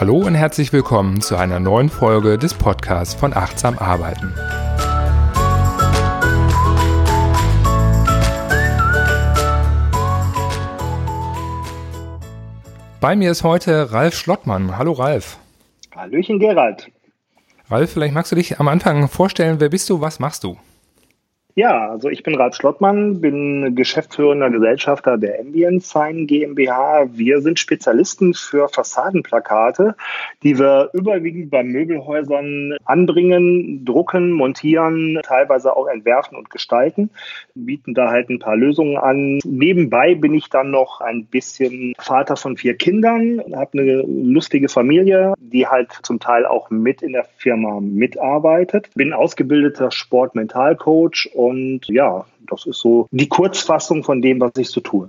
Hallo und herzlich willkommen zu einer neuen Folge des Podcasts von Achtsam Arbeiten. Bei mir ist heute Ralf Schlottmann. Hallo Ralf. Hallöchen Gerald. Ralf, vielleicht magst du dich am Anfang vorstellen, wer bist du, was machst du? Ja, also ich bin Ralf Schlottmann, bin geschäftsführender Gesellschafter der Ambient Sign GmbH. Wir sind Spezialisten für Fassadenplakate, die wir überwiegend bei Möbelhäusern anbringen, drucken, montieren, teilweise auch entwerfen und gestalten, bieten da halt ein paar Lösungen an. Nebenbei bin ich dann noch ein bisschen Vater von vier Kindern, habe eine lustige Familie, die halt zum Teil auch mit in der Firma mitarbeitet. Bin ausgebildeter Sport-Mental-Coach und ja, das ist so die Kurzfassung von dem, was ich so tue.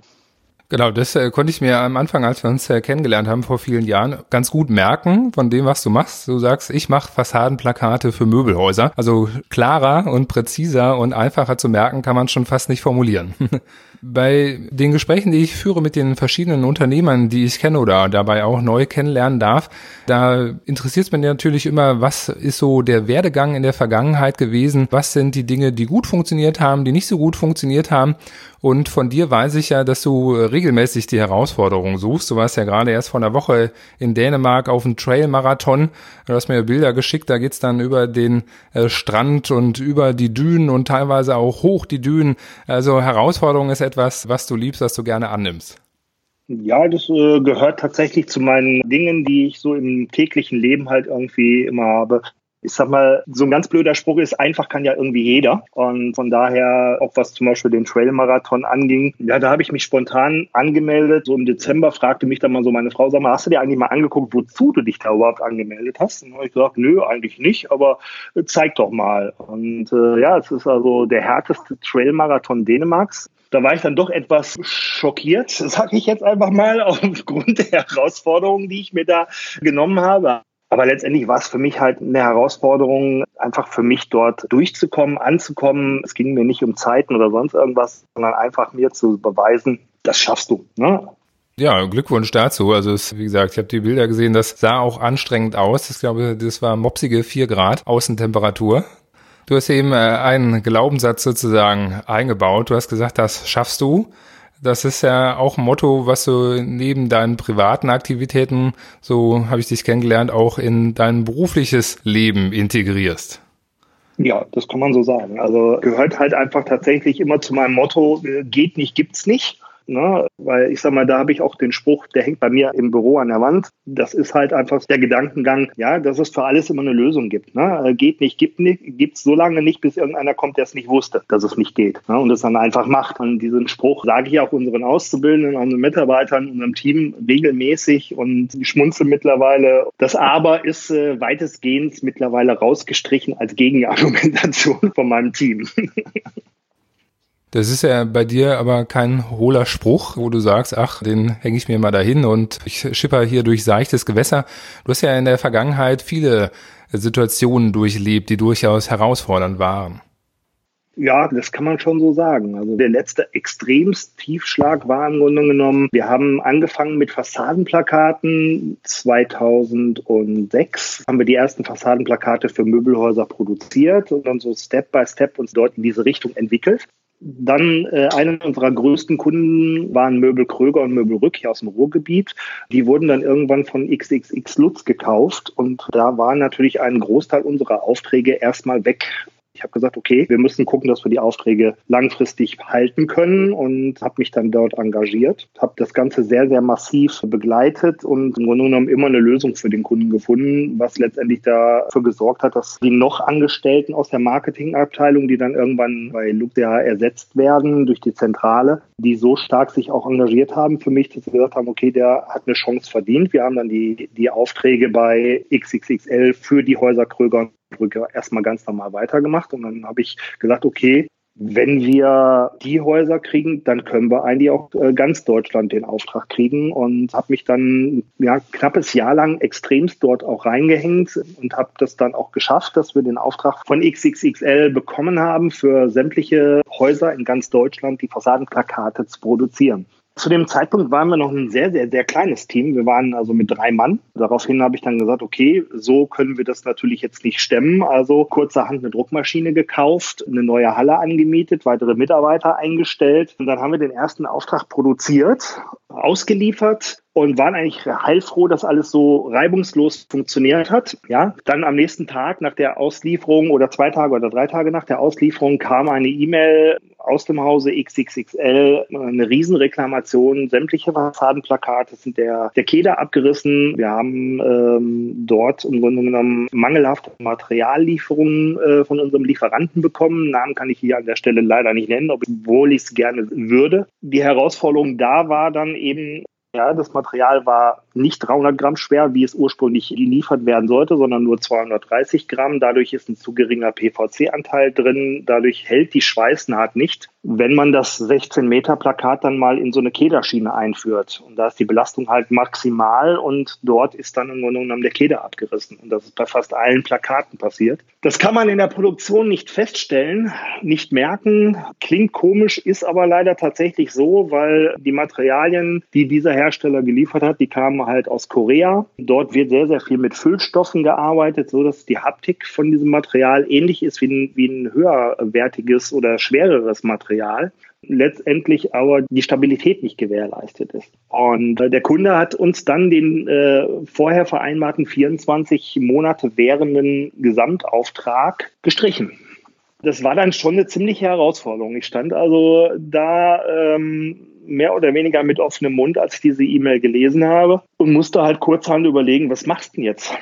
Genau, das äh, konnte ich mir am Anfang, als wir uns äh, kennengelernt haben vor vielen Jahren, ganz gut merken von dem, was du machst. Du sagst, ich mache Fassadenplakate für Möbelhäuser. Also klarer und präziser und einfacher zu merken kann man schon fast nicht formulieren. Bei den Gesprächen, die ich führe mit den verschiedenen Unternehmern, die ich kenne oder dabei auch neu kennenlernen darf, da interessiert es mich natürlich immer, was ist so der Werdegang in der Vergangenheit gewesen? Was sind die Dinge, die gut funktioniert haben, die nicht so gut funktioniert haben? Und von dir weiß ich ja, dass du regelmäßig die Herausforderungen suchst. Du warst ja gerade erst vor einer Woche in Dänemark auf dem Trail-Marathon. Du hast mir Bilder geschickt, da geht's dann über den äh, Strand und über die Dünen und teilweise auch hoch die Dünen. Also Herausforderung ist etwas, was du liebst, was du gerne annimmst. Ja, das äh, gehört tatsächlich zu meinen Dingen, die ich so im täglichen Leben halt irgendwie immer habe ich sag mal, so ein ganz blöder Spruch ist, einfach kann ja irgendwie jeder. Und von daher, auch was zum Beispiel den Trail-Marathon anging, ja, da habe ich mich spontan angemeldet. So im Dezember fragte mich dann mal so meine Frau, sag mal, hast du dir eigentlich mal angeguckt, wozu du dich da überhaupt angemeldet hast? Und habe ich gesagt, nö, eigentlich nicht, aber äh, zeig doch mal. Und äh, ja, es ist also der härteste Trail-Marathon Dänemarks. Da war ich dann doch etwas schockiert, sage ich jetzt einfach mal, aufgrund der Herausforderungen, die ich mir da genommen habe. Aber letztendlich war es für mich halt eine Herausforderung, einfach für mich dort durchzukommen, anzukommen. Es ging mir nicht um Zeiten oder sonst irgendwas, sondern einfach mir zu beweisen, das schaffst du. Ne? Ja, Glückwunsch dazu. Also es, wie gesagt, ich habe die Bilder gesehen, das sah auch anstrengend aus. Ich glaube, das war mopsige vier Grad Außentemperatur. Du hast eben äh, einen Glaubenssatz sozusagen eingebaut. Du hast gesagt, das schaffst du. Das ist ja auch ein Motto, was du neben deinen privaten Aktivitäten, so habe ich dich kennengelernt, auch in dein berufliches Leben integrierst. Ja, das kann man so sagen. Also gehört halt einfach tatsächlich immer zu meinem Motto, äh, geht nicht, gibt's nicht. Ne? Weil ich sag mal, da habe ich auch den Spruch, der hängt bei mir im Büro an der Wand. Das ist halt einfach der Gedankengang, ja, dass es für alles immer eine Lösung gibt. Ne? Äh, geht nicht, gibt nicht, gibt's so lange nicht, bis irgendeiner kommt, der es nicht wusste, dass es nicht geht. Ne? Und es dann einfach macht. Und diesen Spruch sage ich auch unseren Auszubildenden, unseren Mitarbeitern, unserem Team regelmäßig und ich schmunzel mittlerweile. Das Aber ist äh, weitestgehend mittlerweile rausgestrichen als Gegenargumentation von meinem Team. Das ist ja bei dir aber kein hohler Spruch, wo du sagst, ach, den hänge ich mir mal dahin und ich schipper hier durch seichtes Gewässer. Du hast ja in der Vergangenheit viele Situationen durchlebt, die durchaus herausfordernd waren. Ja, das kann man schon so sagen. Also der letzte extremst Tiefschlag war im Grunde genommen, wir haben angefangen mit Fassadenplakaten. 2006 haben wir die ersten Fassadenplakate für Möbelhäuser produziert und dann so Step by Step uns dort in diese Richtung entwickelt. Dann äh, einer unserer größten Kunden waren Möbel Kröger und Möbel Rück hier aus dem Ruhrgebiet. Die wurden dann irgendwann von XXX Lutz gekauft und da war natürlich ein Großteil unserer Aufträge erstmal weg. Ich habe gesagt, okay, wir müssen gucken, dass wir die Aufträge langfristig halten können und habe mich dann dort engagiert, habe das Ganze sehr, sehr massiv begleitet und im Grunde genommen immer eine Lösung für den Kunden gefunden, was letztendlich dafür gesorgt hat, dass die noch Angestellten aus der Marketingabteilung, die dann irgendwann bei Luxia ersetzt werden durch die Zentrale, die so stark sich auch engagiert haben für mich, dass sie gesagt haben, okay, der hat eine Chance verdient. Wir haben dann die, die Aufträge bei XXXL für die Häuser Kröger Brücke erstmal ganz normal weitergemacht. Und dann habe ich gesagt, okay, wenn wir die Häuser kriegen, dann können wir eigentlich auch äh, ganz Deutschland den Auftrag kriegen und habe mich dann ja knappes Jahr lang extremst dort auch reingehängt und habe das dann auch geschafft, dass wir den Auftrag von XXXL bekommen haben, für sämtliche Häuser in ganz Deutschland die Fassadenplakate zu produzieren. Zu dem Zeitpunkt waren wir noch ein sehr, sehr, sehr kleines Team. Wir waren also mit drei Mann. Daraufhin habe ich dann gesagt, okay, so können wir das natürlich jetzt nicht stemmen. Also kurzerhand eine Druckmaschine gekauft, eine neue Halle angemietet, weitere Mitarbeiter eingestellt. Und dann haben wir den ersten Auftrag produziert, ausgeliefert und waren eigentlich heilfroh, dass alles so reibungslos funktioniert hat. Ja, dann am nächsten Tag nach der Auslieferung oder zwei Tage oder drei Tage nach der Auslieferung kam eine E-Mail aus dem Hause XXXL, eine Riesenreklamation, sämtliche Fassadenplakate sind der, der Keder abgerissen. Wir haben ähm, dort im Grunde genommen mangelhafte Materiallieferungen äh, von unserem Lieferanten bekommen. Namen kann ich hier an der Stelle leider nicht nennen, obwohl ich es gerne würde. Die Herausforderung da war dann eben, ja, das Material war nicht 300 Gramm schwer, wie es ursprünglich geliefert werden sollte, sondern nur 230 Gramm. Dadurch ist ein zu geringer PVC-Anteil drin. Dadurch hält die Schweißnaht nicht, wenn man das 16 Meter Plakat dann mal in so eine Kederschiene einführt. Und da ist die Belastung halt maximal und dort ist dann im Grunde genommen der Keder abgerissen. Und das ist bei fast allen Plakaten passiert. Das kann man in der Produktion nicht feststellen, nicht merken. Klingt komisch, ist aber leider tatsächlich so, weil die Materialien, die dieser Hersteller geliefert hat, die kamen halt aus Korea. Dort wird sehr, sehr viel mit Füllstoffen gearbeitet, so dass die Haptik von diesem Material ähnlich ist wie ein, wie ein höherwertiges oder schwereres Material letztendlich aber die Stabilität nicht gewährleistet ist. Und äh, der Kunde hat uns dann den äh, vorher vereinbarten 24 Monate währenden Gesamtauftrag gestrichen. Das war dann schon eine ziemliche Herausforderung. Ich stand also da ähm, mehr oder weniger mit offenem Mund, als ich diese E-Mail gelesen habe und musste halt kurzhand überlegen, was machst du denn jetzt?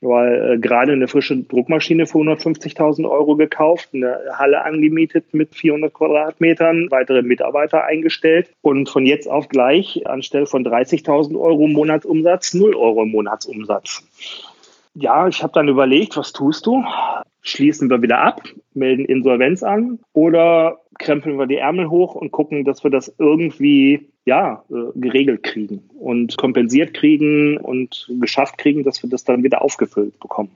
Weil äh, gerade eine frische Druckmaschine für 150.000 Euro gekauft, eine Halle angemietet mit 400 Quadratmetern, weitere Mitarbeiter eingestellt und von jetzt auf gleich anstelle von 30.000 Euro Monatsumsatz 0 Euro Monatsumsatz. Ja, ich habe dann überlegt, was tust du? Schließen wir wieder ab, melden Insolvenz an oder krempeln wir die Ärmel hoch und gucken, dass wir das irgendwie ja, äh, geregelt kriegen und kompensiert kriegen und geschafft kriegen, dass wir das dann wieder aufgefüllt bekommen.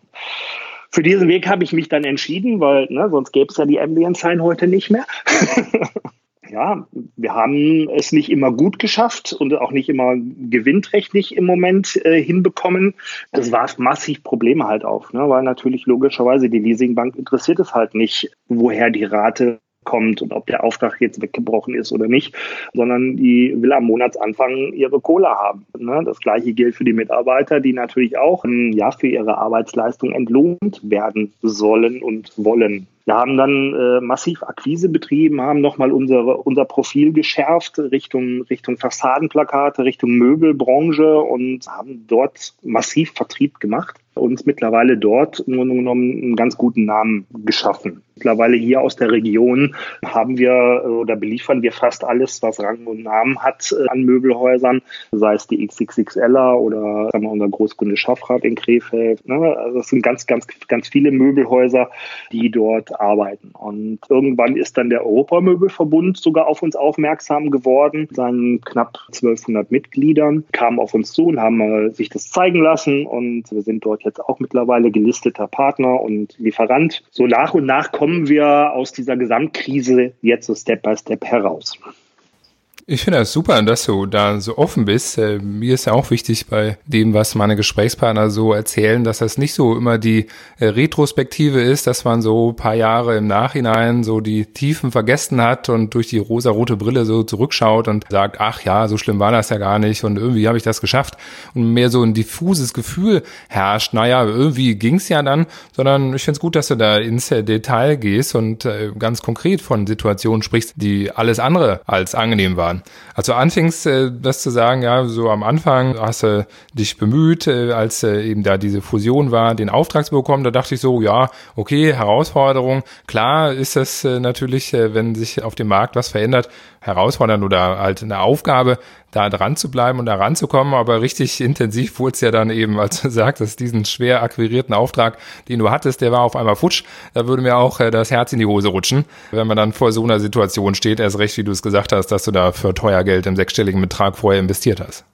Für diesen Weg habe ich mich dann entschieden, weil ne, sonst gäbe es ja die Ambient Sign heute nicht mehr. ja, wir haben es nicht immer gut geschafft und auch nicht immer gewinnträchtig im Moment äh, hinbekommen. Das warf massiv Probleme halt auf, ne? weil natürlich logischerweise die Leasingbank interessiert es halt nicht, woher die Rate kommt und ob der Auftrag jetzt weggebrochen ist oder nicht, sondern die will am Monatsanfang ihre Kohle haben. Ne? Das gleiche gilt für die Mitarbeiter, die natürlich auch ja, für ihre Arbeitsleistung entlohnt werden sollen und wollen. Wir haben dann äh, massiv Akquise betrieben, haben nochmal unsere, unser Profil geschärft Richtung, Richtung Fassadenplakate, Richtung Möbelbranche und haben dort massiv Vertrieb gemacht uns mittlerweile dort im Grunde genommen einen ganz guten Namen geschaffen. Mittlerweile hier aus der Region haben wir äh, oder beliefern wir fast alles, was Rang und Namen hat äh, an Möbelhäusern, sei es die XXXLer oder sagen wir, unser Großkunde Schaffrat in Krefeld. Ne? Also es sind ganz, ganz, ganz viele Möbelhäuser, die dort arbeiten. Und irgendwann ist dann der Europamöbelverbund sogar auf uns aufmerksam geworden, seinen knapp 1200 Mitgliedern, kamen auf uns zu und haben sich das zeigen lassen und wir sind dort jetzt auch mittlerweile gelisteter Partner und Lieferant. So nach und nach kommen wir aus dieser Gesamtkrise jetzt so Step by Step heraus. Ich finde das super, dass du da so offen bist. Äh, mir ist ja auch wichtig bei dem, was meine Gesprächspartner so erzählen, dass das nicht so immer die äh, Retrospektive ist, dass man so paar Jahre im Nachhinein so die Tiefen vergessen hat und durch die rosa-rote Brille so zurückschaut und sagt, ach ja, so schlimm war das ja gar nicht und irgendwie habe ich das geschafft und mehr so ein diffuses Gefühl herrscht, naja, irgendwie ging's ja dann, sondern ich finde es gut, dass du da ins Detail gehst und äh, ganz konkret von Situationen sprichst, die alles andere als angenehm waren. Also anfingst, äh, das zu sagen, ja, so am Anfang hast du dich bemüht, äh, als äh, eben da diese Fusion war, den Auftrag zu bekommen, da dachte ich so, ja, okay, Herausforderung, klar ist das äh, natürlich, äh, wenn sich auf dem Markt was verändert, herausfordernd oder halt eine Aufgabe, da dran zu bleiben und da ranzukommen, aber richtig intensiv wurde es ja dann eben, als du sagtest, diesen schwer akquirierten Auftrag, den du hattest, der war auf einmal futsch, da würde mir auch äh, das Herz in die Hose rutschen, wenn man dann vor so einer Situation steht, erst recht, wie du es gesagt hast, dass du da für teuer Geld im sechsstelligen Betrag vorher investiert hast.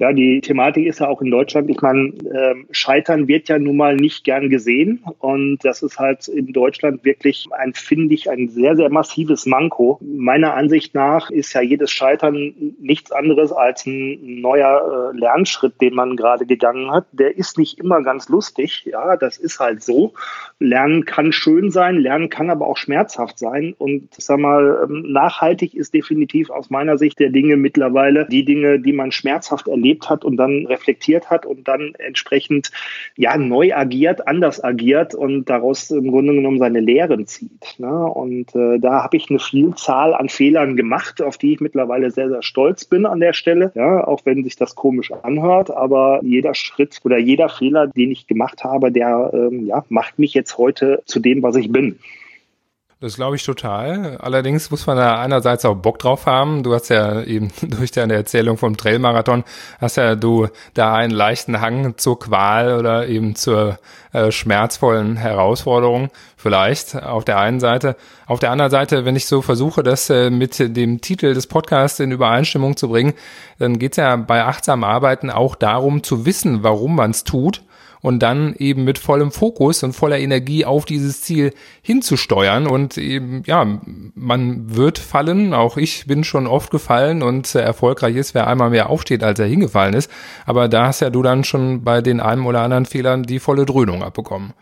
Ja, die Thematik ist ja auch in Deutschland, ich meine, ähm, Scheitern wird ja nun mal nicht gern gesehen und das ist halt in Deutschland wirklich ein, finde ich, ein sehr, sehr massives Manko. Meiner Ansicht nach ist ja jedes Scheitern nichts anderes als ein neuer äh, Lernschritt, den man gerade gegangen hat. Der ist nicht immer ganz lustig, ja, das ist halt so. Lernen kann schön sein, Lernen kann aber auch schmerzhaft sein und ich sag mal, ähm, nachhaltig ist definitiv aus meiner Sicht der Dinge mittlerweile die Dinge, die man schmerzhaft erlebt erlebt hat und dann reflektiert hat und dann entsprechend ja neu agiert, anders agiert und daraus im Grunde genommen seine Lehren zieht. Ne? Und äh, da habe ich eine Vielzahl an Fehlern gemacht, auf die ich mittlerweile sehr, sehr stolz bin an der Stelle. Ja, auch wenn sich das komisch anhört, aber jeder Schritt oder jeder Fehler, den ich gemacht habe, der ähm, ja, macht mich jetzt heute zu dem, was ich bin. Das glaube ich total. Allerdings muss man da einerseits auch Bock drauf haben. Du hast ja eben durch deine Erzählung vom Trailmarathon, hast ja du da einen leichten Hang zur Qual oder eben zur äh, schmerzvollen Herausforderung vielleicht auf der einen Seite. Auf der anderen Seite, wenn ich so versuche, das äh, mit dem Titel des Podcasts in Übereinstimmung zu bringen, dann geht es ja bei achtsam Arbeiten auch darum zu wissen, warum man es tut und dann eben mit vollem Fokus und voller Energie auf dieses Ziel hinzusteuern und eben, ja, man wird fallen, auch ich bin schon oft gefallen und äh, erfolgreich ist, wer einmal mehr aufsteht, als er hingefallen ist, aber da hast ja du dann schon bei den einen oder anderen Fehlern die volle Dröhnung abbekommen.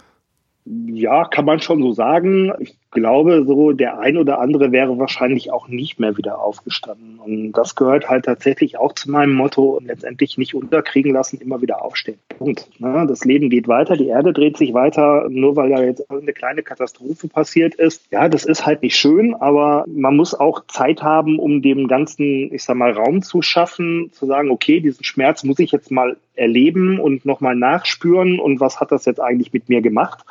Ja, kann man schon so sagen. Ich glaube, so der ein oder andere wäre wahrscheinlich auch nicht mehr wieder aufgestanden. Und das gehört halt tatsächlich auch zu meinem Motto, letztendlich nicht unterkriegen lassen, immer wieder aufstehen. Punkt. Ne? Das Leben geht weiter, die Erde dreht sich weiter, nur weil da jetzt eine kleine Katastrophe passiert ist. Ja, das ist halt nicht schön, aber man muss auch Zeit haben, um dem Ganzen, ich sag mal, Raum zu schaffen, zu sagen, okay, diesen Schmerz muss ich jetzt mal erleben und nochmal nachspüren und was hat das jetzt eigentlich mit mir gemacht.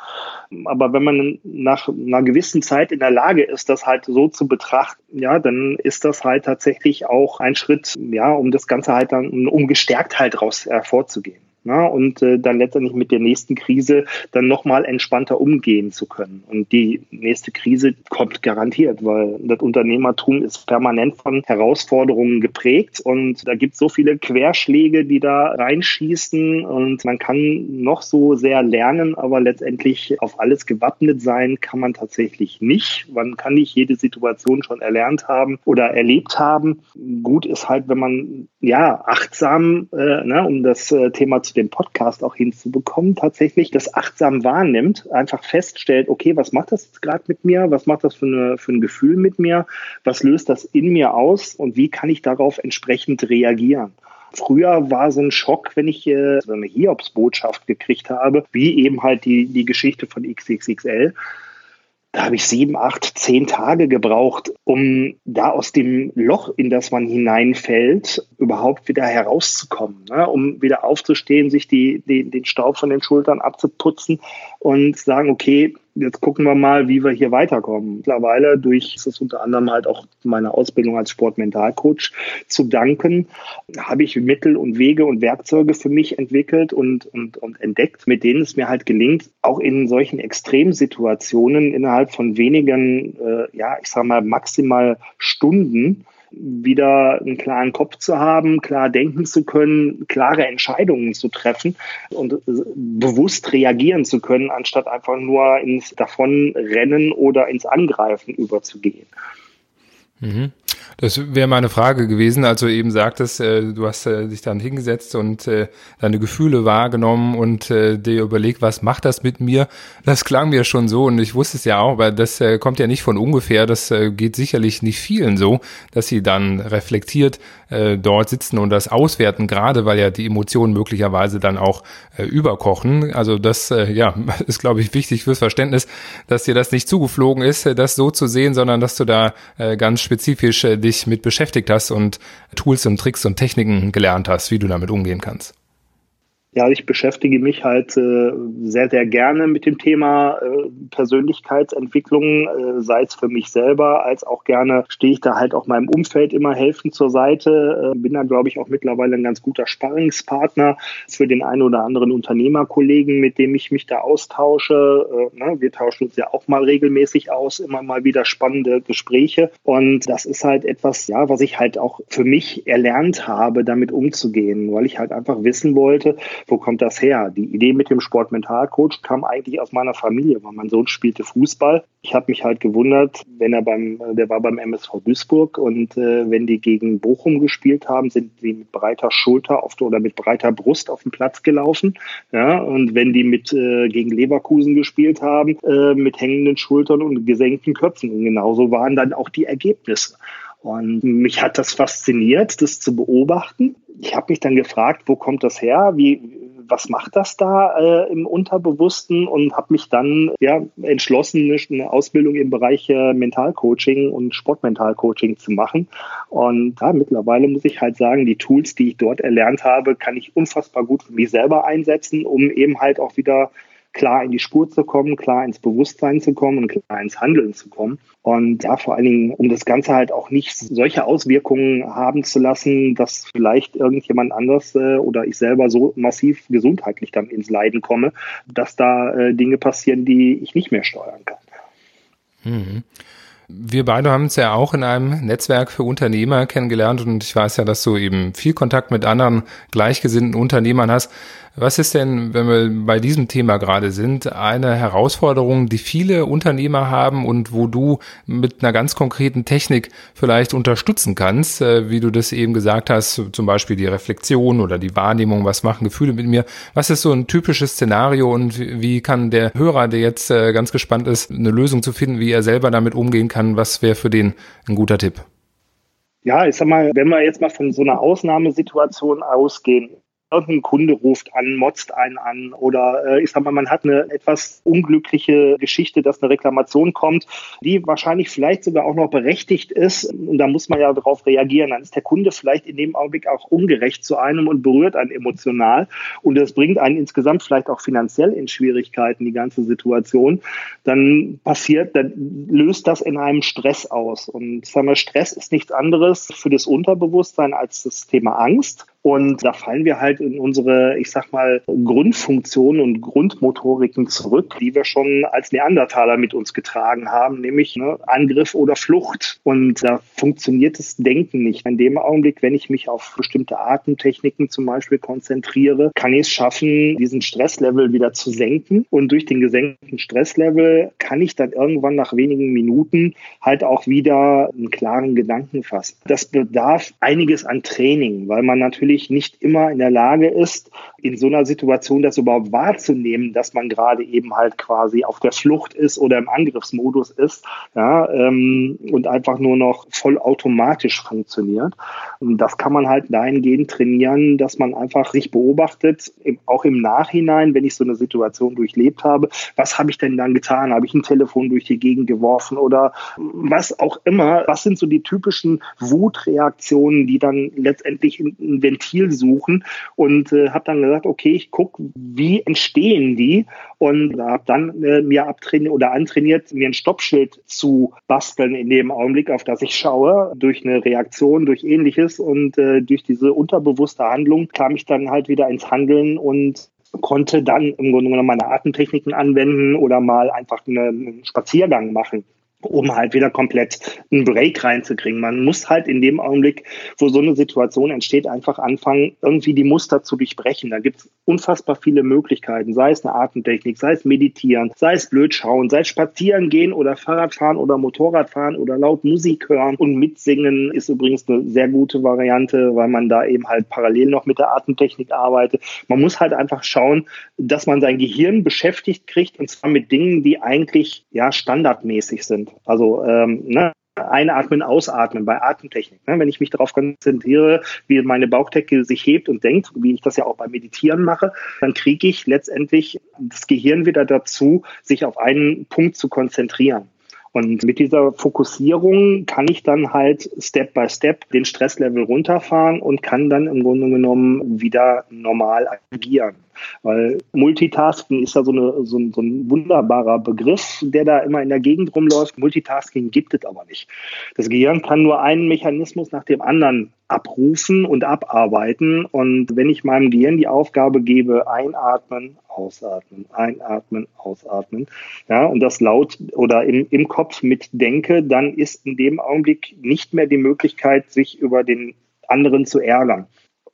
Aber wenn man nach einer gewissen Zeit in der Lage ist, das halt so zu betrachten, ja, dann ist das halt tatsächlich auch ein Schritt, ja, um das Ganze halt dann, um gestärkt halt raus hervorzugehen na, und äh, dann letztendlich mit der nächsten Krise dann nochmal entspannter umgehen zu können. Und die nächste Krise kommt garantiert, weil das Unternehmertum ist permanent von Herausforderungen geprägt und da gibt es so viele Querschläge, die da reinschießen und man kann noch so sehr lernen, aber letztendlich auf alles gewappnet sein kann man tatsächlich nicht. Man kann nicht jede Situation schon erlernt haben oder erlebt haben. Gut ist halt, wenn man ja achtsam, äh, ne, um das äh, Thema zu den Podcast auch hinzubekommen, tatsächlich das achtsam wahrnimmt, einfach feststellt, okay, was macht das jetzt gerade mit mir? Was macht das für, eine, für ein Gefühl mit mir? Was löst das in mir aus? Und wie kann ich darauf entsprechend reagieren? Früher war so ein Schock, wenn ich äh, so eine Hiobsbotschaft gekriegt habe, wie eben halt die, die Geschichte von XXXL da habe ich sieben, acht, zehn Tage gebraucht, um da aus dem Loch, in das man hineinfällt, überhaupt wieder herauszukommen, ne? um wieder aufzustehen, sich die, die, den Staub von den Schultern abzuputzen und sagen, okay, jetzt gucken wir mal, wie wir hier weiterkommen. Mittlerweile durch, ist unter anderem halt auch meine Ausbildung als Sportmentalcoach zu danken, habe ich Mittel und Wege und Werkzeuge für mich entwickelt und, und, und entdeckt, mit denen es mir halt gelingt, auch in solchen Extremsituationen innerhalb von wenigen, äh, ja, ich sag mal maximal Stunden wieder einen klaren Kopf zu haben, klar denken zu können, klare Entscheidungen zu treffen und bewusst reagieren zu können, anstatt einfach nur ins Davonrennen oder ins Angreifen überzugehen. Mhm. Das wäre meine Frage gewesen, als du eben sagtest, äh, du hast äh, dich dann hingesetzt und äh, deine Gefühle wahrgenommen und äh, dir überlegt, was macht das mit mir? Das klang mir schon so und ich wusste es ja auch, aber das äh, kommt ja nicht von ungefähr, das äh, geht sicherlich nicht vielen so, dass sie dann reflektiert äh, dort sitzen und das auswerten, gerade weil ja die Emotionen möglicherweise dann auch äh, überkochen. Also das äh, ja, ist, glaube ich, wichtig fürs Verständnis, dass dir das nicht zugeflogen ist, äh, das so zu sehen, sondern dass du da äh, ganz spezifisch äh, dich mit beschäftigt hast und Tools und Tricks und Techniken gelernt hast, wie du damit umgehen kannst. Ja, ich beschäftige mich halt äh, sehr, sehr gerne mit dem Thema äh, Persönlichkeitsentwicklung, äh, sei es für mich selber, als auch gerne stehe ich da halt auch meinem Umfeld immer helfen zur Seite. Äh, bin da, glaube ich, auch mittlerweile ein ganz guter Sparringspartner für den einen oder anderen Unternehmerkollegen, mit dem ich mich da austausche. Äh, ne? Wir tauschen uns ja auch mal regelmäßig aus, immer mal wieder spannende Gespräche. Und das ist halt etwas, ja, was ich halt auch für mich erlernt habe, damit umzugehen, weil ich halt einfach wissen wollte, wo kommt das her? Die Idee mit dem Sportmentalcoach kam eigentlich aus meiner Familie, weil mein Sohn spielte Fußball. Ich habe mich halt gewundert, wenn er beim, der war beim MSV Duisburg und äh, wenn die gegen Bochum gespielt haben, sind sie mit breiter Schulter auf oder mit breiter Brust auf den Platz gelaufen. Ja, und wenn die mit äh, gegen Leverkusen gespielt haben, äh, mit hängenden Schultern und gesenkten Köpfen. Und genauso waren dann auch die Ergebnisse. Und mich hat das fasziniert, das zu beobachten. Ich habe mich dann gefragt, wo kommt das her? Wie, was macht das da äh, im Unterbewussten? Und habe mich dann ja entschlossen, eine Ausbildung im Bereich äh, Mentalcoaching und Sportmentalcoaching zu machen. Und ja, mittlerweile muss ich halt sagen, die Tools, die ich dort erlernt habe, kann ich unfassbar gut für mich selber einsetzen, um eben halt auch wieder klar in die Spur zu kommen, klar ins Bewusstsein zu kommen und klar ins Handeln zu kommen. Und ja, vor allen Dingen, um das Ganze halt auch nicht solche Auswirkungen haben zu lassen, dass vielleicht irgendjemand anders äh, oder ich selber so massiv gesundheitlich dann ins Leiden komme, dass da äh, Dinge passieren, die ich nicht mehr steuern kann. Mhm. Wir beide haben uns ja auch in einem Netzwerk für Unternehmer kennengelernt und ich weiß ja, dass du eben viel Kontakt mit anderen gleichgesinnten Unternehmern hast. Was ist denn, wenn wir bei diesem Thema gerade sind, eine Herausforderung, die viele Unternehmer haben und wo du mit einer ganz konkreten Technik vielleicht unterstützen kannst, äh, wie du das eben gesagt hast, zum Beispiel die Reflexion oder die Wahrnehmung, was machen Gefühle mit mir? Was ist so ein typisches Szenario und wie kann der Hörer, der jetzt äh, ganz gespannt ist, eine Lösung zu finden, wie er selber damit umgehen kann? Was wäre für den ein guter Tipp? Ja, ich sag mal, wenn wir jetzt mal von so einer Ausnahmesituation ausgehen, irgendein Kunde ruft an, motzt einen an oder äh, ich sag mal, man hat eine etwas unglückliche Geschichte, dass eine Reklamation kommt, die wahrscheinlich vielleicht sogar auch noch berechtigt ist und da muss man ja darauf reagieren. Dann ist der Kunde vielleicht in dem Augenblick auch ungerecht zu einem und berührt einen emotional und das bringt einen insgesamt vielleicht auch finanziell in Schwierigkeiten, die ganze Situation. Dann passiert, dann löst das in einem Stress aus und sagen wir, Stress ist nichts anderes für das Unterbewusstsein als das Thema Angst. Und da fallen wir halt in unsere, ich sag mal, Grundfunktionen und Grundmotoriken zurück, die wir schon als Neandertaler mit uns getragen haben, nämlich ne, Angriff oder Flucht. Und da funktioniert das Denken nicht. In dem Augenblick, wenn ich mich auf bestimmte Atemtechniken zum Beispiel konzentriere, kann ich es schaffen, diesen Stresslevel wieder zu senken. Und durch den gesenkten Stresslevel kann ich dann irgendwann nach wenigen Minuten halt auch wieder einen klaren Gedanken fassen. Das bedarf einiges an Training, weil man natürlich natürlich nicht immer in der Lage ist, in so einer Situation das überhaupt wahrzunehmen, dass man gerade eben halt quasi auf der Flucht ist oder im Angriffsmodus ist, ja, ähm, und einfach nur noch vollautomatisch funktioniert. Und das kann man halt dahingehend trainieren, dass man einfach sich beobachtet, auch im Nachhinein, wenn ich so eine Situation durchlebt habe, was habe ich denn dann getan? Habe ich ein Telefon durch die Gegend geworfen oder was auch immer? Was sind so die typischen Wutreaktionen, die dann letztendlich in, in Ventil suchen und äh, habe dann gesagt, okay, ich gucke, wie entstehen die? Und habe dann äh, mir abtrainiert oder antrainiert, mir ein Stoppschild zu basteln in dem Augenblick, auf das ich schaue, durch eine Reaktion, durch ähnliches. Und äh, durch diese unterbewusste Handlung kam ich dann halt wieder ins Handeln und konnte dann im Grunde genommen meine Atemtechniken anwenden oder mal einfach einen Spaziergang machen um halt wieder komplett einen Break reinzukriegen. Man muss halt in dem Augenblick, wo so eine Situation entsteht, einfach anfangen, irgendwie die Muster zu durchbrechen. Da gibt es unfassbar viele Möglichkeiten, sei es eine Atemtechnik, sei es meditieren, sei es blöd schauen, sei es spazieren gehen oder Fahrradfahren oder Motorradfahren oder laut Musik hören und mitsingen ist übrigens eine sehr gute Variante, weil man da eben halt parallel noch mit der Atemtechnik arbeitet. Man muss halt einfach schauen, dass man sein Gehirn beschäftigt kriegt und zwar mit Dingen, die eigentlich ja standardmäßig sind. Also ähm, ne, Einatmen, Ausatmen bei Atemtechnik. Ne? Wenn ich mich darauf konzentriere, wie meine Bauchdecke sich hebt und denkt, wie ich das ja auch beim Meditieren mache, dann kriege ich letztendlich das Gehirn wieder dazu, sich auf einen Punkt zu konzentrieren. Und mit dieser Fokussierung kann ich dann halt Step by Step den Stresslevel runterfahren und kann dann im Grunde genommen wieder normal agieren. Weil Multitasking ist ja so, eine, so, ein, so ein wunderbarer Begriff, der da immer in der Gegend rumläuft. Multitasking gibt es aber nicht. Das Gehirn kann nur einen Mechanismus nach dem anderen abrufen und abarbeiten. Und wenn ich meinem Gehirn die Aufgabe gebe, einatmen, ausatmen, einatmen, ausatmen, ja, und das laut oder im, im Kopf mitdenke, dann ist in dem Augenblick nicht mehr die Möglichkeit, sich über den anderen zu ärgern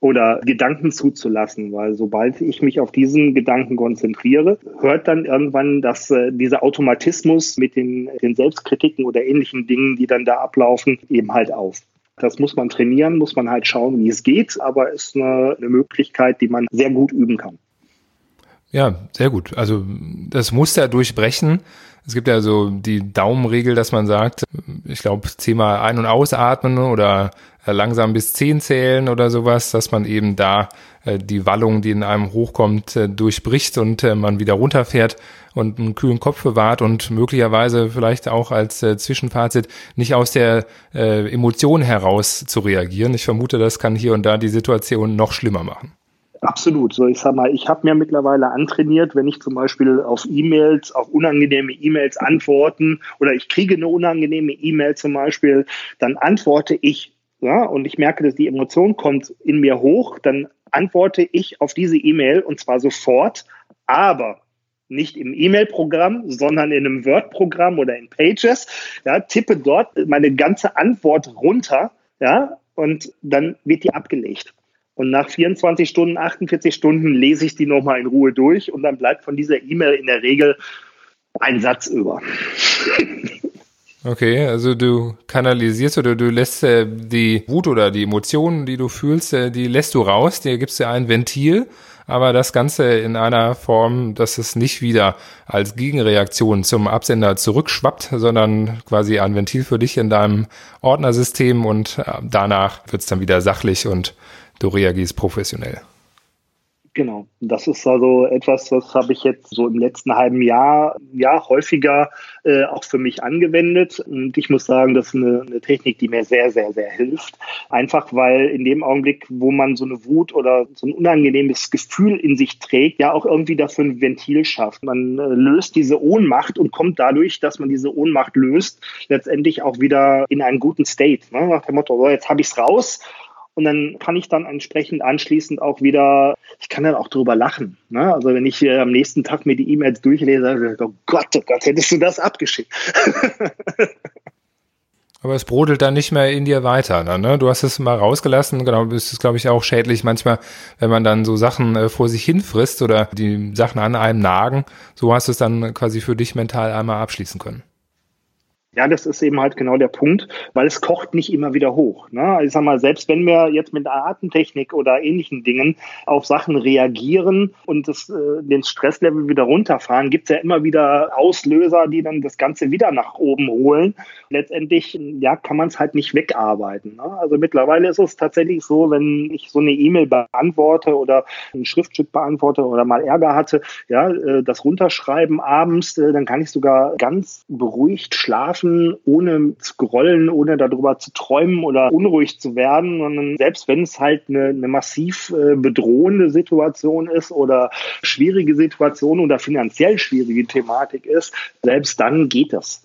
oder Gedanken zuzulassen, weil sobald ich mich auf diesen Gedanken konzentriere, hört dann irgendwann das, äh, dieser Automatismus mit den, den Selbstkritiken oder ähnlichen Dingen, die dann da ablaufen, eben halt auf. Das muss man trainieren, muss man halt schauen, wie es geht, aber ist eine, eine Möglichkeit, die man sehr gut üben kann. Ja, sehr gut. Also das Muster durchbrechen. Es gibt ja so die Daumenregel, dass man sagt, ich glaube, zehnmal ein- und ausatmen oder langsam bis zehn zählen oder sowas, dass man eben da äh, die Wallung, die in einem hochkommt, äh, durchbricht und äh, man wieder runterfährt und einen kühlen Kopf bewahrt und möglicherweise vielleicht auch als äh, Zwischenfazit nicht aus der äh, Emotion heraus zu reagieren. Ich vermute, das kann hier und da die Situation noch schlimmer machen. Absolut. So, ich sag mal, ich habe mir mittlerweile antrainiert, wenn ich zum Beispiel auf E-Mails, auf unangenehme E-Mails antworten oder ich kriege eine unangenehme E-Mail zum Beispiel, dann antworte ich ja, und ich merke, dass die Emotion kommt in mir hoch, dann antworte ich auf diese E-Mail und zwar sofort, aber nicht im E-Mail-Programm, sondern in einem Word-Programm oder in Pages, ja, tippe dort meine ganze Antwort runter, ja, und dann wird die abgelegt. Und nach 24 Stunden, 48 Stunden lese ich die nochmal in Ruhe durch und dann bleibt von dieser E-Mail in der Regel ein Satz über. Okay, also du kanalisierst oder du lässt äh, die Wut oder die Emotionen, die du fühlst, äh, die lässt du raus, dir gibst du ein Ventil, aber das Ganze in einer Form, dass es nicht wieder als Gegenreaktion zum Absender zurückschwappt, sondern quasi ein Ventil für dich in deinem Ordnersystem und äh, danach wird's dann wieder sachlich und du reagierst professionell. Genau, das ist also etwas, was habe ich jetzt so im letzten halben Jahr ja häufiger äh, auch für mich angewendet. Und ich muss sagen, das ist eine, eine Technik, die mir sehr, sehr, sehr hilft. Einfach weil in dem Augenblick, wo man so eine Wut oder so ein unangenehmes Gefühl in sich trägt, ja auch irgendwie dafür ein Ventil schafft. Man äh, löst diese Ohnmacht und kommt dadurch, dass man diese Ohnmacht löst, letztendlich auch wieder in einen guten State. Ne? Nach dem Motto, so, jetzt habe ich es raus und dann kann ich dann entsprechend anschließend auch wieder, ich kann dann auch drüber lachen. Ne? Also wenn ich äh, am nächsten Tag mir die E-Mails durchlese, oh Gott, oh Gott, hättest du das abgeschickt. Aber es brodelt dann nicht mehr in dir weiter. Dann, ne? Du hast es mal rausgelassen. Genau, ist, glaube ich, auch schädlich manchmal, wenn man dann so Sachen äh, vor sich hin frisst oder die Sachen an einem nagen. So hast du es dann quasi für dich mental einmal abschließen können. Ja, das ist eben halt genau der Punkt, weil es kocht nicht immer wieder hoch. Ne? Ich sag mal, selbst wenn wir jetzt mit einer Atemtechnik oder ähnlichen Dingen auf Sachen reagieren und das, äh, den Stresslevel wieder runterfahren, gibt's ja immer wieder Auslöser, die dann das Ganze wieder nach oben holen. Letztendlich, ja, kann man es halt nicht wegarbeiten. Ne? Also mittlerweile ist es tatsächlich so, wenn ich so eine E-Mail beantworte oder ein Schriftstück beantworte oder mal Ärger hatte, ja, äh, das runterschreiben abends, äh, dann kann ich sogar ganz beruhigt schlafen schaffen, ohne zu grollen, ohne darüber zu träumen oder unruhig zu werden, sondern selbst wenn es halt eine, eine massiv äh, bedrohende Situation ist oder schwierige Situation oder finanziell schwierige Thematik ist, selbst dann geht das.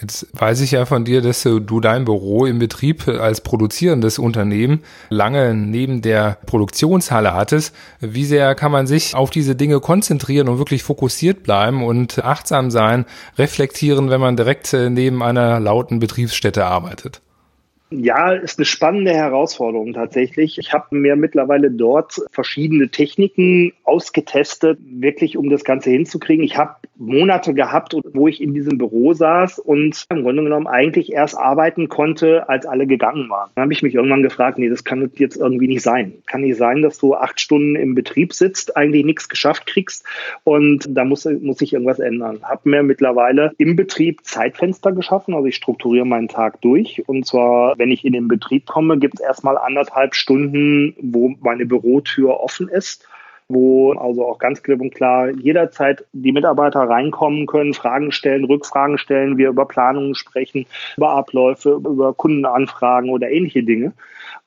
Jetzt weiß ich ja von dir, dass du dein Büro im Betrieb als produzierendes Unternehmen lange neben der Produktionshalle hattest. Wie sehr kann man sich auf diese Dinge konzentrieren und wirklich fokussiert bleiben und achtsam sein, reflektieren, wenn man direkt äh, neben einer lauten Betriebsstätte arbeitet? Ja, ist eine spannende Herausforderung tatsächlich. Ich habe mir mittlerweile dort verschiedene Techniken ausgetestet, wirklich um das Ganze hinzukriegen. Ich habe Monate gehabt, wo ich in diesem Büro saß und im Grunde genommen eigentlich erst arbeiten konnte, als alle gegangen waren. Dann habe ich mich irgendwann gefragt, nee, das kann jetzt irgendwie nicht sein. Kann nicht sein, dass du acht Stunden im Betrieb sitzt, eigentlich nichts geschafft kriegst und da muss, muss sich irgendwas ändern. Habe mir mittlerweile im Betrieb Zeitfenster geschaffen, also ich strukturiere meinen Tag durch und zwar wenn ich in den Betrieb komme, gibt es erstmal anderthalb Stunden, wo meine Bürotür offen ist. wo also auch ganz klipp und klar jederzeit die Mitarbeiter reinkommen können, Fragen stellen, Rückfragen stellen, wir über Planungen sprechen, über Abläufe, über Kundenanfragen oder ähnliche Dinge.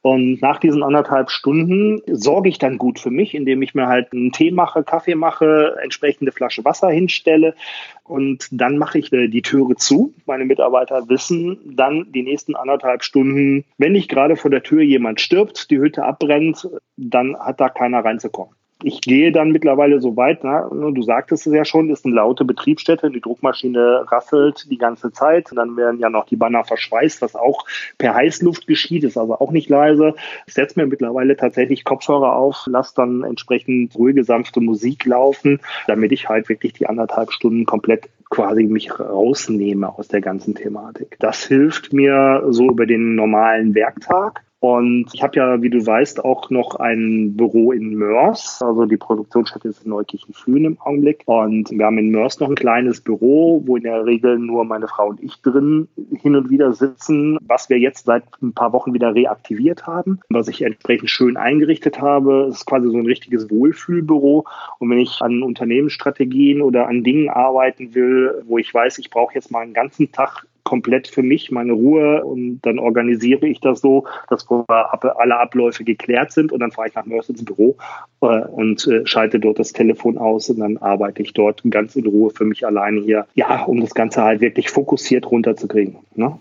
Und nach diesen anderthalb Stunden sorge ich dann gut für mich, indem ich mir halt einen Tee mache, Kaffee mache, entsprechende Flasche Wasser hinstelle und dann mache ich die Türe zu. Meine Mitarbeiter wissen dann die nächsten anderthalb Stunden, wenn nicht gerade vor der Tür jemand stirbt, die Hütte abbrennt, dann hat da keiner reinzukommen ich gehe dann mittlerweile so weit, na, du sagtest es ja schon, ist eine laute Betriebsstätte, die Druckmaschine rasselt die ganze Zeit. Und dann werden ja noch die Banner verschweißt, was auch per Heißluft geschieht, ist also auch nicht leise. Ich setze mir mittlerweile tatsächlich Kopfhörer auf, lasse dann entsprechend ruhige, sanfte Musik laufen, damit ich halt wirklich die anderthalb Stunden komplett quasi mich rausnehme aus der ganzen Thematik. Das hilft mir so über den normalen Werktag. Und ich habe ja, wie du weißt, auch noch ein Büro in Mörs. Also die Produktionsstätte ist in Neukirchen-Flühen im Augenblick. Und wir haben in Mörs noch ein kleines Büro, wo in der Regel nur meine Frau und ich drin hin und wieder sitzen, was wir jetzt seit ein paar Wochen wieder reaktiviert haben, was ich entsprechend schön eingerichtet habe. Es ist quasi so ein richtiges Wohlfühlbüro. Und wenn ich an Unternehmensstrategien oder an Dingen arbeiten will, wo ich weiß, ich brauche jetzt mal einen ganzen Tag komplett für mich, meine Ruhe und dann organisiere ich das so, dass alle Abläufe geklärt sind und dann fahre ich nach Mörs ins Büro äh, und äh, schalte dort das Telefon aus und dann arbeite ich dort ganz in Ruhe für mich alleine hier, ja, um das Ganze halt wirklich fokussiert runterzukriegen. Ne?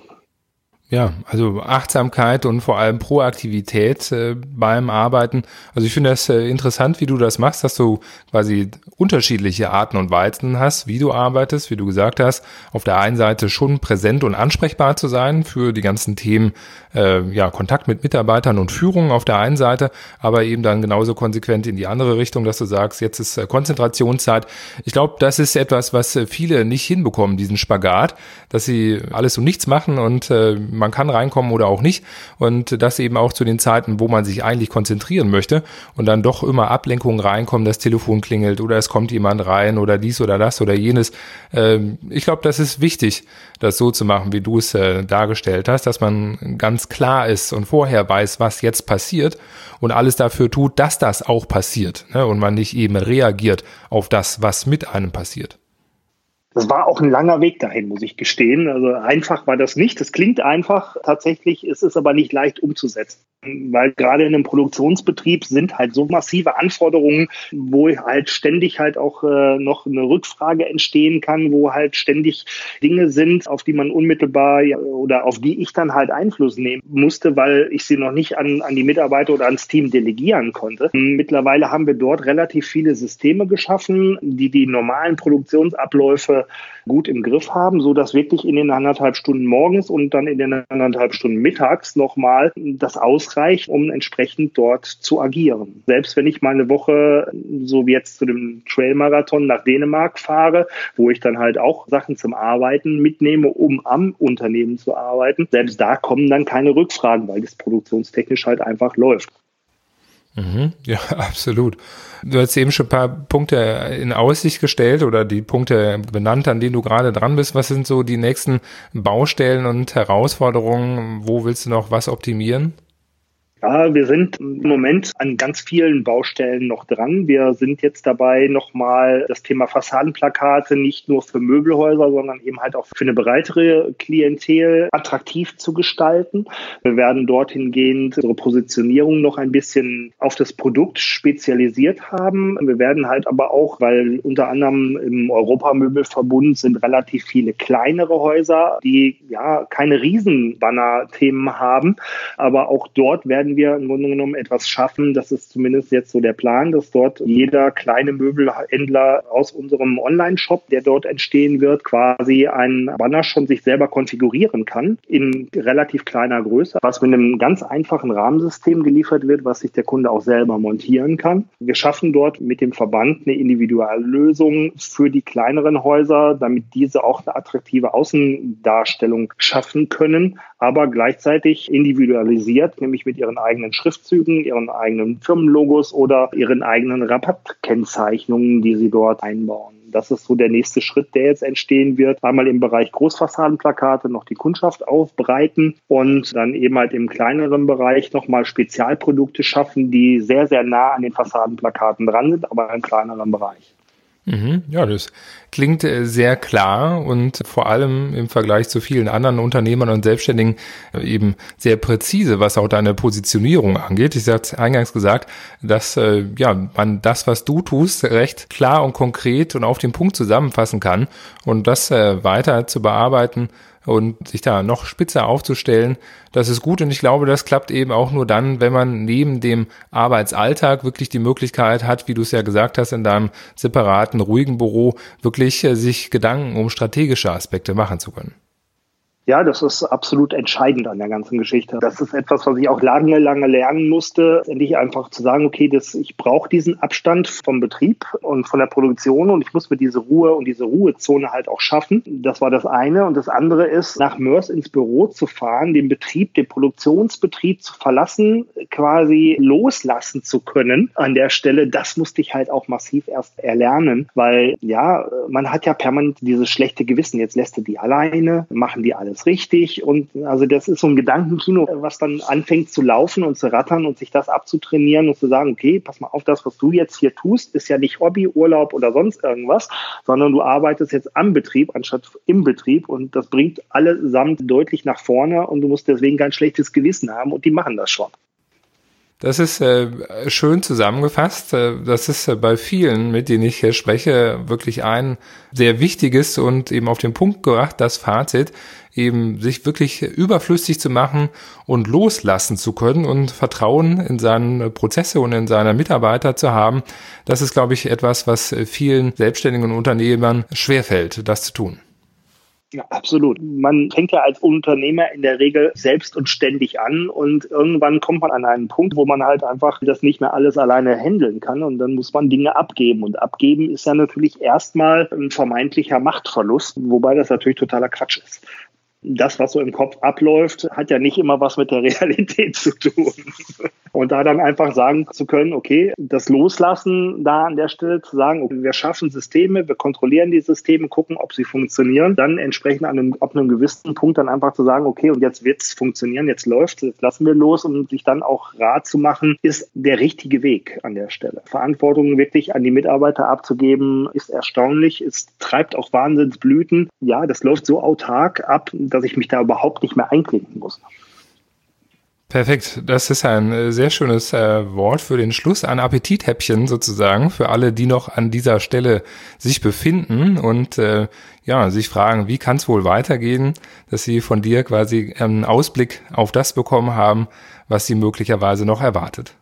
Ja, also Achtsamkeit und vor allem Proaktivität äh, beim Arbeiten. Also ich finde das äh, interessant, wie du das machst, dass du quasi unterschiedliche Arten und Weisen hast, wie du arbeitest, wie du gesagt hast. Auf der einen Seite schon präsent und ansprechbar zu sein für die ganzen Themen, äh, ja, Kontakt mit Mitarbeitern und Führung auf der einen Seite, aber eben dann genauso konsequent in die andere Richtung, dass du sagst, jetzt ist äh, Konzentrationszeit. Ich glaube, das ist etwas, was äh, viele nicht hinbekommen, diesen Spagat, dass sie alles und nichts machen und äh, man kann reinkommen oder auch nicht. Und das eben auch zu den Zeiten, wo man sich eigentlich konzentrieren möchte und dann doch immer Ablenkungen reinkommen, das Telefon klingelt oder es kommt jemand rein oder dies oder das oder jenes. Ähm, ich glaube, das ist wichtig, das so zu machen, wie du es äh, dargestellt hast, dass man ganz klar ist und vorher weiß, was jetzt passiert und alles dafür tut, dass das auch passiert ne? und man nicht eben reagiert auf das, was mit einem passiert. Das war auch ein langer Weg dahin, muss ich gestehen. Also einfach war das nicht. Das klingt einfach. Tatsächlich ist es aber nicht leicht umzusetzen weil gerade in einem Produktionsbetrieb sind halt so massive Anforderungen, wo halt ständig halt auch äh, noch eine Rückfrage entstehen kann, wo halt ständig Dinge sind, auf die man unmittelbar oder auf die ich dann halt Einfluss nehmen musste, weil ich sie noch nicht an, an die Mitarbeiter oder ans Team delegieren konnte. Mittlerweile haben wir dort relativ viele Systeme geschaffen, die die normalen Produktionsabläufe gut im Griff haben, so dass wirklich in den anderthalb Stunden morgens und dann in den anderthalb Stunden mittags nochmal das ausreicht, um entsprechend dort zu agieren. Selbst wenn ich mal eine Woche, so wie jetzt zu dem Trailmarathon nach Dänemark fahre, wo ich dann halt auch Sachen zum Arbeiten mitnehme, um am Unternehmen zu arbeiten, selbst da kommen dann keine Rückfragen, weil das produktionstechnisch halt einfach läuft. Mhm, ja, absolut. Du hast eben schon ein paar Punkte in Aussicht gestellt oder die Punkte benannt, an denen du gerade dran bist. Was sind so die nächsten Baustellen und Herausforderungen? Wo willst du noch was optimieren? Ja, wir sind im Moment an ganz vielen Baustellen noch dran. Wir sind jetzt dabei, nochmal das Thema Fassadenplakate nicht nur für Möbelhäuser, sondern eben halt auch für eine breitere Klientel attraktiv zu gestalten. Wir werden dorthin gehend unsere Positionierung noch ein bisschen auf das Produkt spezialisiert haben. Wir werden halt aber auch, weil unter anderem im Europamöbelverbund sind relativ viele kleinere Häuser, die ja keine Riesenbanner-Themen haben, aber auch dort werden werden wir im Grunde genommen etwas schaffen. Das ist zumindest jetzt so der Plan, dass dort jeder kleine Möbelhändler aus unserem Online-Shop, der dort entstehen wird, quasi einen Banner schon sich selber konfigurieren kann in relativ kleiner Größe, was mit einem ganz einfachen Rahmensystem geliefert wird, was sich der Kunde auch selber montieren kann. Wir schaffen dort mit dem Verband eine individuelle Lösung für die kleineren Häuser, damit diese auch eine attraktive Außendarstellung schaffen können, aber gleichzeitig individualisiert, nämlich mit ihren eigenen Schriftzügen, ihren eigenen Firmenlogos oder ihren eigenen Rabattkennzeichnungen, die sie dort einbauen. Das ist so der nächste Schritt, der jetzt entstehen wird. Einmal im Bereich Großfassadenplakate noch die Kundschaft aufbreiten und dann eben halt im kleineren Bereich nochmal Spezialprodukte schaffen, die sehr, sehr nah an den Fassadenplakaten dran sind, aber im kleineren Bereich. Mhm, ja, das klingt äh, sehr klar und vor allem im Vergleich zu vielen anderen Unternehmern und Selbstständigen äh, eben sehr präzise, was auch deine Positionierung angeht. Ich hatte eingangs gesagt, dass äh, ja man das, was du tust, recht klar und konkret und auf den Punkt zusammenfassen kann und das weiter zu bearbeiten und sich da noch spitzer aufzustellen, das ist gut und ich glaube, das klappt eben auch nur dann, wenn man neben dem Arbeitsalltag wirklich die Möglichkeit hat, wie du es ja gesagt hast, in deinem separaten, ruhigen Büro wirklich äh, sich Gedanken um strategische Aspekte machen zu können. Ja, das ist absolut entscheidend an der ganzen Geschichte. Das ist etwas, was ich auch lange, lange lernen musste. Endlich einfach zu sagen, okay, das, ich brauche diesen Abstand vom Betrieb und von der Produktion und ich muss mir diese Ruhe und diese Ruhezone halt auch schaffen. Das war das eine. Und das andere ist, nach Mörs ins Büro zu fahren, den Betrieb, den Produktionsbetrieb zu verlassen, quasi loslassen zu können an der Stelle. Das musste ich halt auch massiv erst erlernen, weil ja, man hat ja permanent dieses schlechte Gewissen. Jetzt lässt du die alleine, machen die alle alles richtig. Und also das ist so ein Gedankenkino, was dann anfängt zu laufen und zu rattern und sich das abzutrainieren und zu sagen, okay, pass mal auf, das, was du jetzt hier tust, ist ja nicht Hobby, Urlaub oder sonst irgendwas, sondern du arbeitest jetzt am Betrieb anstatt im Betrieb und das bringt allesamt deutlich nach vorne und du musst deswegen kein schlechtes Gewissen haben und die machen das schon. Das ist äh, schön zusammengefasst. Äh, das ist äh, bei vielen, mit denen ich hier spreche, wirklich ein sehr wichtiges und eben auf den Punkt gebracht, das Fazit, eben sich wirklich überflüssig zu machen und loslassen zu können und Vertrauen in seine Prozesse und in seine Mitarbeiter zu haben. Das ist, glaube ich, etwas, was vielen selbstständigen Unternehmern schwerfällt, das zu tun. Ja, absolut. Man fängt ja als Unternehmer in der Regel selbst und ständig an und irgendwann kommt man an einen Punkt, wo man halt einfach das nicht mehr alles alleine handeln kann und dann muss man Dinge abgeben. Und abgeben ist ja natürlich erstmal ein vermeintlicher Machtverlust, wobei das natürlich totaler Quatsch ist das, was so im Kopf abläuft, hat ja nicht immer was mit der Realität zu tun. Und da dann einfach sagen zu können, okay, das Loslassen da an der Stelle zu sagen, okay, wir schaffen Systeme, wir kontrollieren die Systeme, gucken, ob sie funktionieren, dann entsprechend an einem, ab einem gewissen Punkt dann einfach zu sagen, okay, und jetzt wird's funktionieren, jetzt läuft jetzt lassen wir los und sich dann auch Rat zu machen, ist der richtige Weg an der Stelle. Verantwortung wirklich an die Mitarbeiter abzugeben, ist erstaunlich, es treibt auch Wahnsinnsblüten. Ja, das läuft so autark ab, dass ich mich da überhaupt nicht mehr einklinken muss. Perfekt. Das ist ein äh, sehr schönes äh, Wort für den Schluss. Ein Appetithäppchen sozusagen für alle, die noch an dieser Stelle sich befinden und äh, ja, sich fragen, wie kann es wohl weitergehen, dass sie von dir quasi einen Ausblick auf das bekommen haben, was sie möglicherweise noch erwartet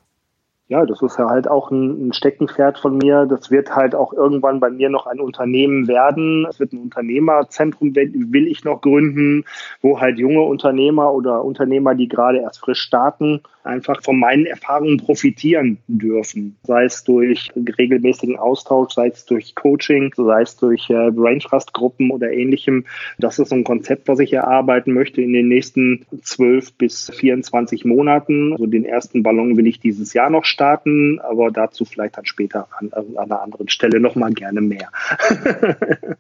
ja, das ist ja halt auch ein, Steckenpferd von mir. Das wird halt auch irgendwann bei mir noch ein Unternehmen werden. Es wird ein Unternehmerzentrum, will ich noch gründen, wo halt junge Unternehmer oder Unternehmer, die gerade erst frisch starten, einfach von meinen Erfahrungen profitieren dürfen. Sei es durch regelmäßigen Austausch, sei es durch Coaching, sei es durch äh, Brain Trust Gruppen oder ähnlichem. Das ist so ein Konzept, was ich erarbeiten möchte in den nächsten 12 bis 24 Monaten. Also den ersten Ballon will ich dieses Jahr noch starten, aber dazu vielleicht dann später an, an einer anderen Stelle nochmal gerne mehr.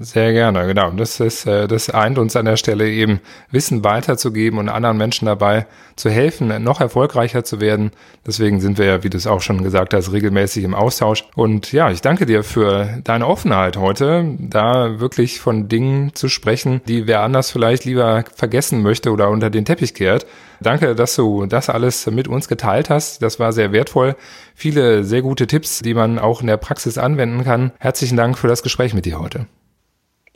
Sehr gerne, genau. Das ist, äh, das eint uns an der Stelle eben, Wissen weiterzugeben und anderen Menschen dabei zu helfen, noch erfolgreicher zu werden. Deswegen sind wir ja, wie du es auch schon gesagt hast, regelmäßig im Austausch. Und ja, ich danke dir für deine Offenheit heute, da wirklich von Dingen zu sprechen, die wer anders vielleicht lieber vergessen möchte oder unter den Teppich kehrt. Danke, dass du das alles mit uns geteilt hast. Das war sehr wertvoll. Viele sehr gute Tipps, die man auch in der Praxis anwenden kann. Herzlichen Dank für das Gespräch mit dir heute.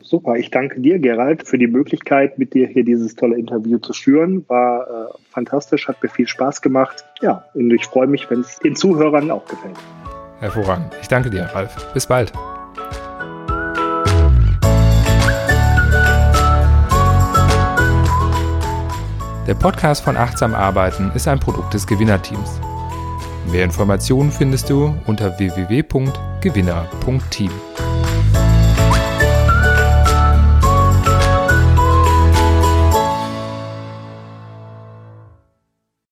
Super, ich danke dir, Gerald, für die Möglichkeit, mit dir hier dieses tolle Interview zu führen. War äh, fantastisch, hat mir viel Spaß gemacht. Ja, und ich freue mich, wenn es den Zuhörern auch gefällt. Hervorragend. Ich danke dir, Ralf. Bis bald. Der Podcast von Achtsam Arbeiten ist ein Produkt des Gewinnerteams. Mehr Informationen findest du unter www.gewinner.team.